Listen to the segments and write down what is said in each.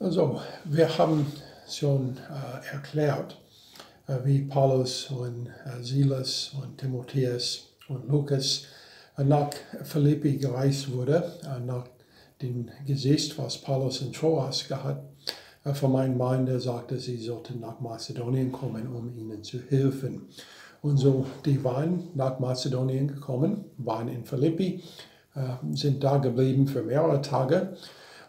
Also, wir haben schon äh, erklärt, äh, wie Paulus und äh, Silas und Timotheus und Lukas äh, nach Philippi gereist wurde, äh, nach dem Gesicht, was Paulus in Troas gehabt äh, von meinem Mann, der sagte, sie sollten nach Mazedonien kommen, um ihnen zu helfen. Und so, die waren nach Mazedonien gekommen, waren in Philippi, sind da geblieben für mehrere Tage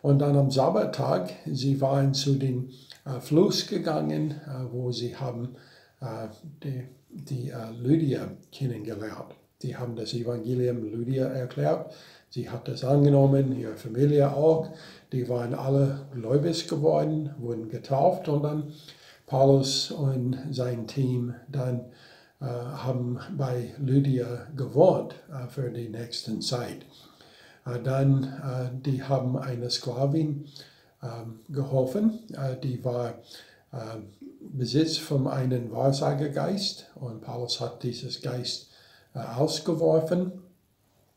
und dann am Sabbattag, sie waren zu dem äh, Fluss gegangen, äh, wo sie haben äh, die, die äh, Lydia kennengelernt. Die haben das Evangelium Lydia erklärt. Sie hat das angenommen, ihre Familie auch. Die waren alle gläubig geworden, wurden getauft und dann Paulus und sein Team dann äh, haben bei Lydia gewohnt äh, für die nächste Zeit. Äh, dann, äh, die haben eine Sklavin ähm, geholfen, äh, die war Besitz von einem Wahrsagergeist und Paulus hat dieses Geist ausgeworfen.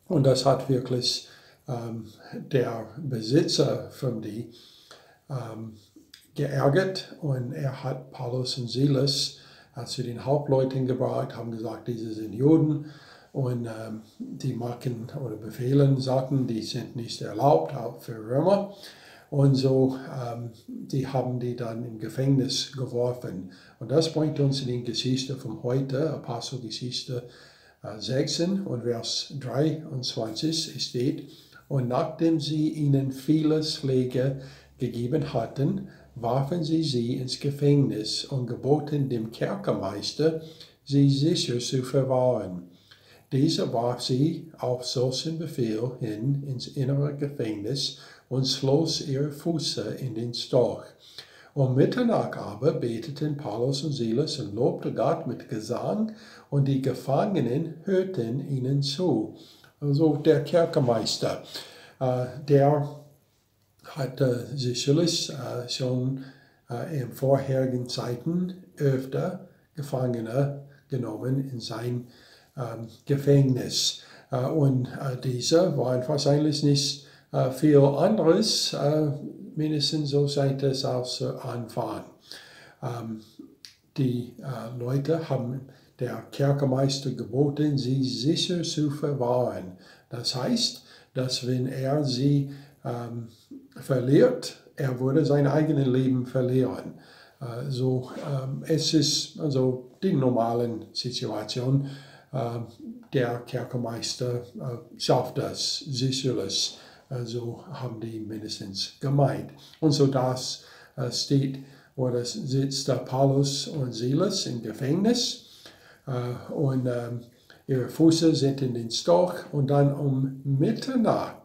Und das hat wirklich ähm, der Besitzer von die ähm, geärgert. Und er hat Paulus und Silas zu den Hauptleuten gebracht, haben gesagt, diese sind Juden und ähm, die machen oder befehlen Sachen, die sind nicht erlaubt, auch für Römer. Und so, ähm, die haben die dann im Gefängnis geworfen. Und das bringt uns in die Geschichte von heute, Apostelgeschichte äh, 16 und Vers 23 steht, und nachdem sie ihnen viele Schläge gegeben hatten, warfen sie sie ins Gefängnis und geboten dem Kerkermeister, sie sicher zu verwahren. Dieser warf sie auf solchen Befehl hin ins innere Gefängnis und schloss ihre Füße in den Storch. Um Mitternacht aber beteten Paulus und Silas und lobte Gott mit Gesang, und die Gefangenen hörten ihnen zu. Also der Kerkermeister, äh, der hatte sicherlich äh, schon äh, in vorherigen Zeiten öfter Gefangene genommen in sein Gefängnis. Äh, und äh, diese waren wahrscheinlich nicht äh, viel anderes, mindestens so seit es aus Anfang. Die Leute haben der Kerkermeister geboten, sie sicher zu verwahren. Das heißt, dass wenn er sie ähm, verliert, er würde sein eigenes Leben verlieren. Äh, so, ähm, es ist also die normalen Situation. Ähm, der Kerkermeister äh, schafft das sicherlich. So haben die mindestens gemeint. Und so das äh, steht, wo das sitzt Paulus und Silas im Gefängnis. Äh, und ähm, ihre Füße sind in den Stock und dann um Mitternacht,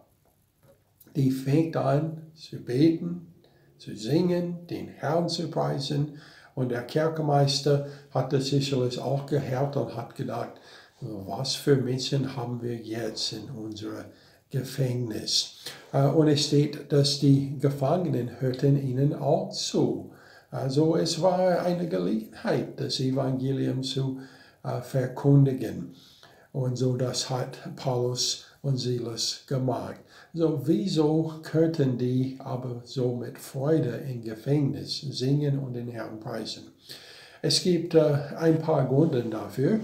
die fängt an zu beten, zu singen, den Herrn zu preisen. Und der Kerkermeister hat das sicherlich auch gehört und hat gedacht, was für Menschen haben wir jetzt in unserem Gefängnis? Äh, und es steht, dass die Gefangenen hörten ihnen auch zu. Also es war eine Gelegenheit, das Evangelium zu äh, verkündigen. Und so das hat Paulus und Silas gemacht. So wieso könnten die aber so mit Freude im Gefängnis singen und den Herrn preisen? Es gibt äh, ein paar Gründe dafür.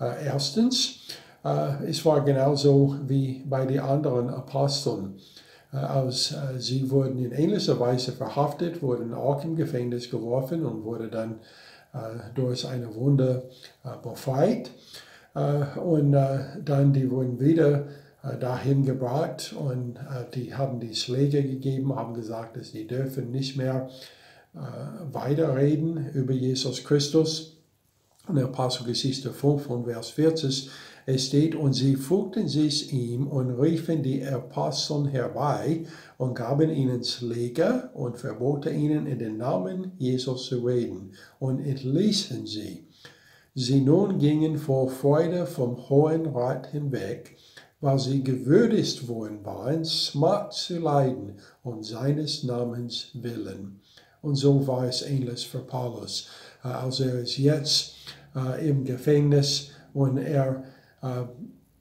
Äh, erstens, äh, es war genauso wie bei den anderen Aposteln. Äh, als äh, sie wurden in ähnlicher Weise verhaftet, wurden auch im Gefängnis geworfen und wurden dann äh, durch eine Wunde befreit. und dann die wurden wieder dahin gebracht und die haben die Schläge gegeben, haben gesagt, dass sie dürfen nicht mehr weiterreden über Jesus Christus in der Apostelgeschichte 5 von Vers 40, es steht, und sie fügten sich ihm und riefen die Aposteln herbei und gaben ihnen Schläge und verboten ihnen in den Namen Jesus zu reden und entließen sie. Sie nun gingen vor Freude vom Hohen Rat hinweg, weil sie gewürdigt worden waren, Smart zu leiden um seines Namens willen. Und so war es ähnlich für Paulus. Als er es jetzt äh, im Gefängnis und er äh,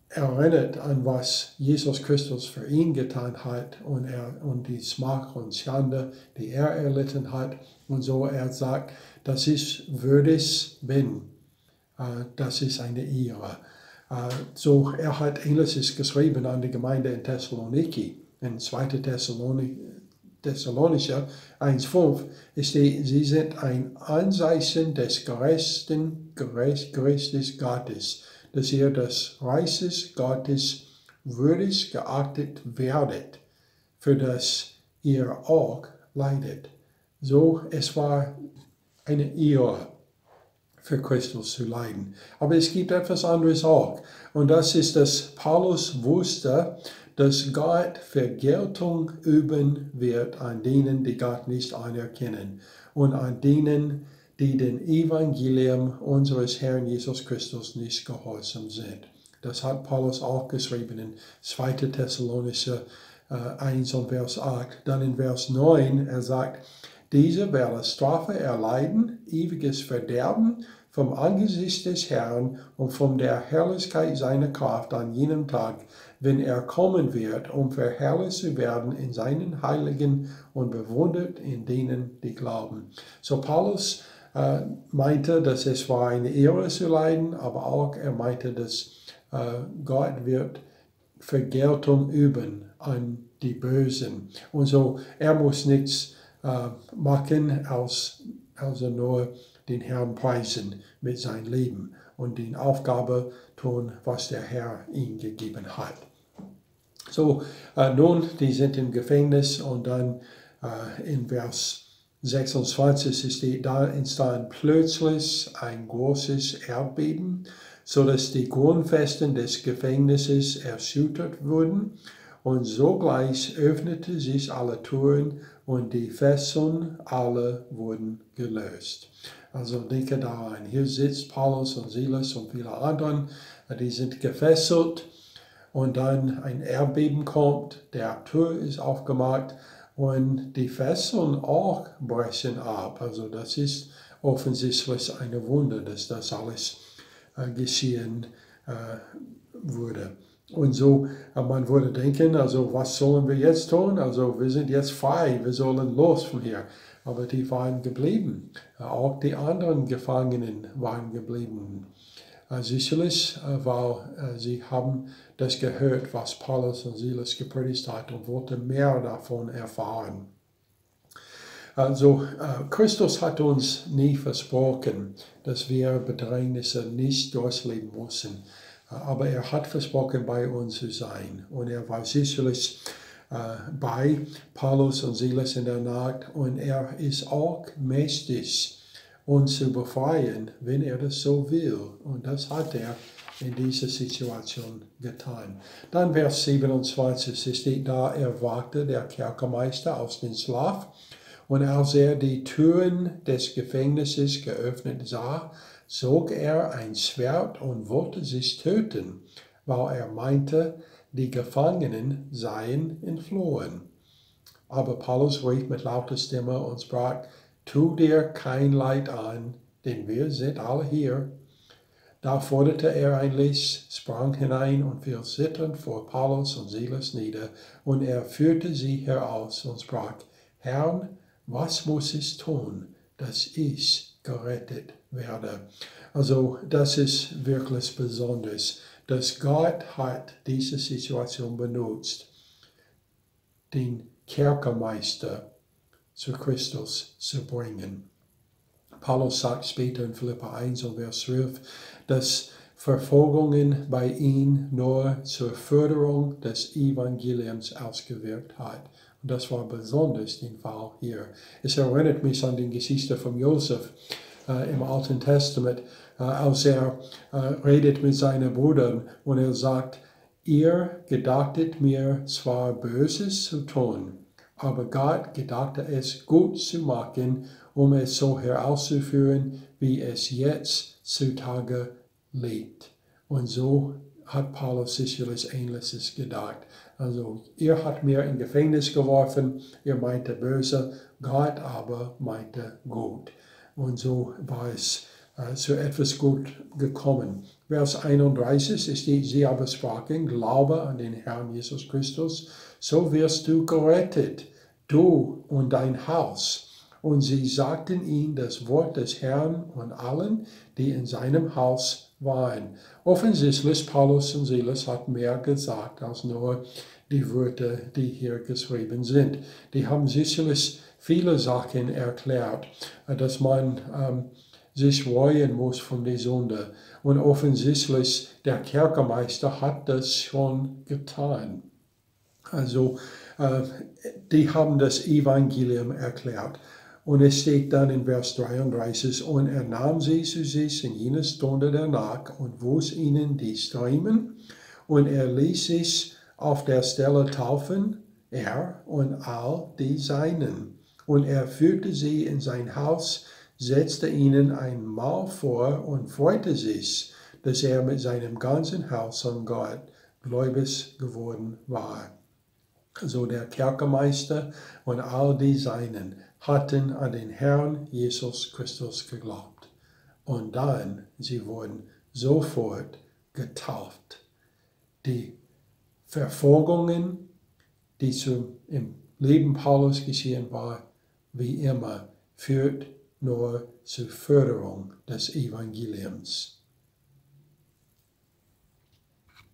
erinnert an was Jesus Christus für ihn getan hat und, er, und die Smach und Schande, die er erlitten hat. Und so er sagt, dass ich würdig bin. Äh, das ist eine Ehre. Äh, so er hat Ähnliches geschrieben an die Gemeinde in Thessaloniki, in 2. Thessaloniki. Thessalonicher 1,5 steht, sie sind ein Anzeichen des gerechten, Gerestes Gottes, dass ihr des Reiches Gottes würdig geachtet werdet, für das ihr auch leidet. So, es war eine Ehre für Christus zu leiden. Aber es gibt etwas anderes auch. Und das ist, dass Paulus wusste, dass Gott Vergeltung üben wird an denen, die Gott nicht anerkennen und an denen, die dem Evangelium unseres Herrn Jesus Christus nicht gehorsam sind. Das hat Paulus auch geschrieben in 2. Thessalonicher äh, 1 und Vers 8. Dann in Vers 9, er sagt, diese werden Strafe erleiden, ewiges Verderben vom Angesicht des Herrn und von der Herrlichkeit seiner Kraft an jenem Tag, wenn er kommen wird, um verherrlicht zu werden in seinen Heiligen und bewundert in denen, die glauben. So Paulus äh, meinte, dass es war eine Ehre zu leiden, aber auch er meinte, dass äh, Gott wird Vergeltung üben an die Bösen. Und so, er muss nichts äh, machen, als also nur den Herrn preisen mit seinem Leben und die Aufgabe tun, was der Herr ihm gegeben hat. So, äh, nun, die sind im Gefängnis und dann äh, in Vers 26 steht, da entstand plötzlich ein großes Erdbeben, sodass die Grundfesten des Gefängnisses erschüttert wurden und sogleich öffnete sich alle Türen und die Fesseln alle wurden gelöst. Also denke daran, hier sitzt Paulus und Silas und viele anderen, die sind gefesselt und dann ein Erdbeben kommt, der Tür ist aufgemacht und die Fesseln auch brechen ab. Also das ist offensichtlich eine Wunder, dass das alles äh, geschehen äh, wurde. Und so, äh, man würde denken, also was sollen wir jetzt tun? Also wir sind jetzt frei, wir sollen los von hier. Aber die waren geblieben. Äh, auch die anderen Gefangenen waren geblieben. Äh, sicherlich, weil sie haben das gehört, was Paulus und Silas gepredigt hat und wollten mehr davon erfahren. Also Christus hat uns nie versprochen, dass wir Bedrängnisse nicht durchleben müssen. Aber er hat versprochen, bei uns zu sein. Und er war sicherlich äh, bei Paulus und Silas in der Nacht. Und er ist auch mächtig, uns zu befreien, wenn er das so will. Und das hat er in dieser Situation getan. Dann Vers 27 steht da, er wagte der Kerkermeister aus dem Schlaf. Und als er die Türen des Gefängnisses geöffnet sah, zog er ein Schwert und wollte sich töten, weil er meinte, die Gefangenen seien entflohen. Aber Paulus rief mit lauter Stimme und sprach, tu dir kein Leid an, denn wir sind alle hier. Da forderte er ein Licht, sprang hinein und fiel zitternd vor Paulus und Silas nieder, und er führte sie heraus und sprach, Herrn, was muss ich tun, dass ich gerettet werde. Also das ist wirklich besonders, dass Gott hat diese Situation benutzt, den Kerkermeister zu Christus zu bringen. Paulus sagt später in Philippa 1 und Vers 12, dass Verfolgungen bei ihm nur zur Förderung des Evangeliums ausgewirkt hat. Und das war besonders der Fall hier. Es erinnert mich an die Geschichte von Josef im Alten Testament, äh, als er äh, redet mit seinen Brüdern und er sagt, ihr gedachtet mir zwar Böses zu tun, aber Gott gedachte es gut zu machen, um es so herauszuführen, wie es jetzt zutage liegt. Und so hat Paulus sicherlich Ähnliches gedacht. Also, ihr habt mir in Gefängnis geworfen, ihr meinte böse, Gott aber meinte gut. Und so war es äh, zu etwas gut gekommen. Vers 31 ist die, sie aber sprachen, Glaube an den Herrn Jesus Christus, so wirst du gerettet, du und dein Haus. Und sie sagten ihm das Wort des Herrn und allen, die in seinem Haus waren. Offensichtlich, Paulus und Silas hat mehr gesagt als nur die Worte, die hier geschrieben sind. Die haben sicherlich viele Sachen erklärt, dass man ähm, sich reuen muss von der Sünde. Und offensichtlich, der Kerkermeister hat das schon getan. Also, äh, die haben das Evangelium erklärt. Und es steht dann in Vers 33, und er nahm sie zu sich in jener Stunde danach und wusch ihnen die Striemen, und er ließ sich auf der Stelle taufen, er und all die Seinen. Und er führte sie in sein Haus, setzte ihnen ein Mahl vor und freute sich, dass er mit seinem ganzen Haus an Gott gläubig geworden war. So der Kerkermeister und all die Seinen hatten an den Herrn Jesus Christus geglaubt. Und dann, sie wurden sofort getauft. Die Verfolgungen, die zu, im Leben Paulus geschehen war, wie immer, führt nur zur Förderung des Evangeliums.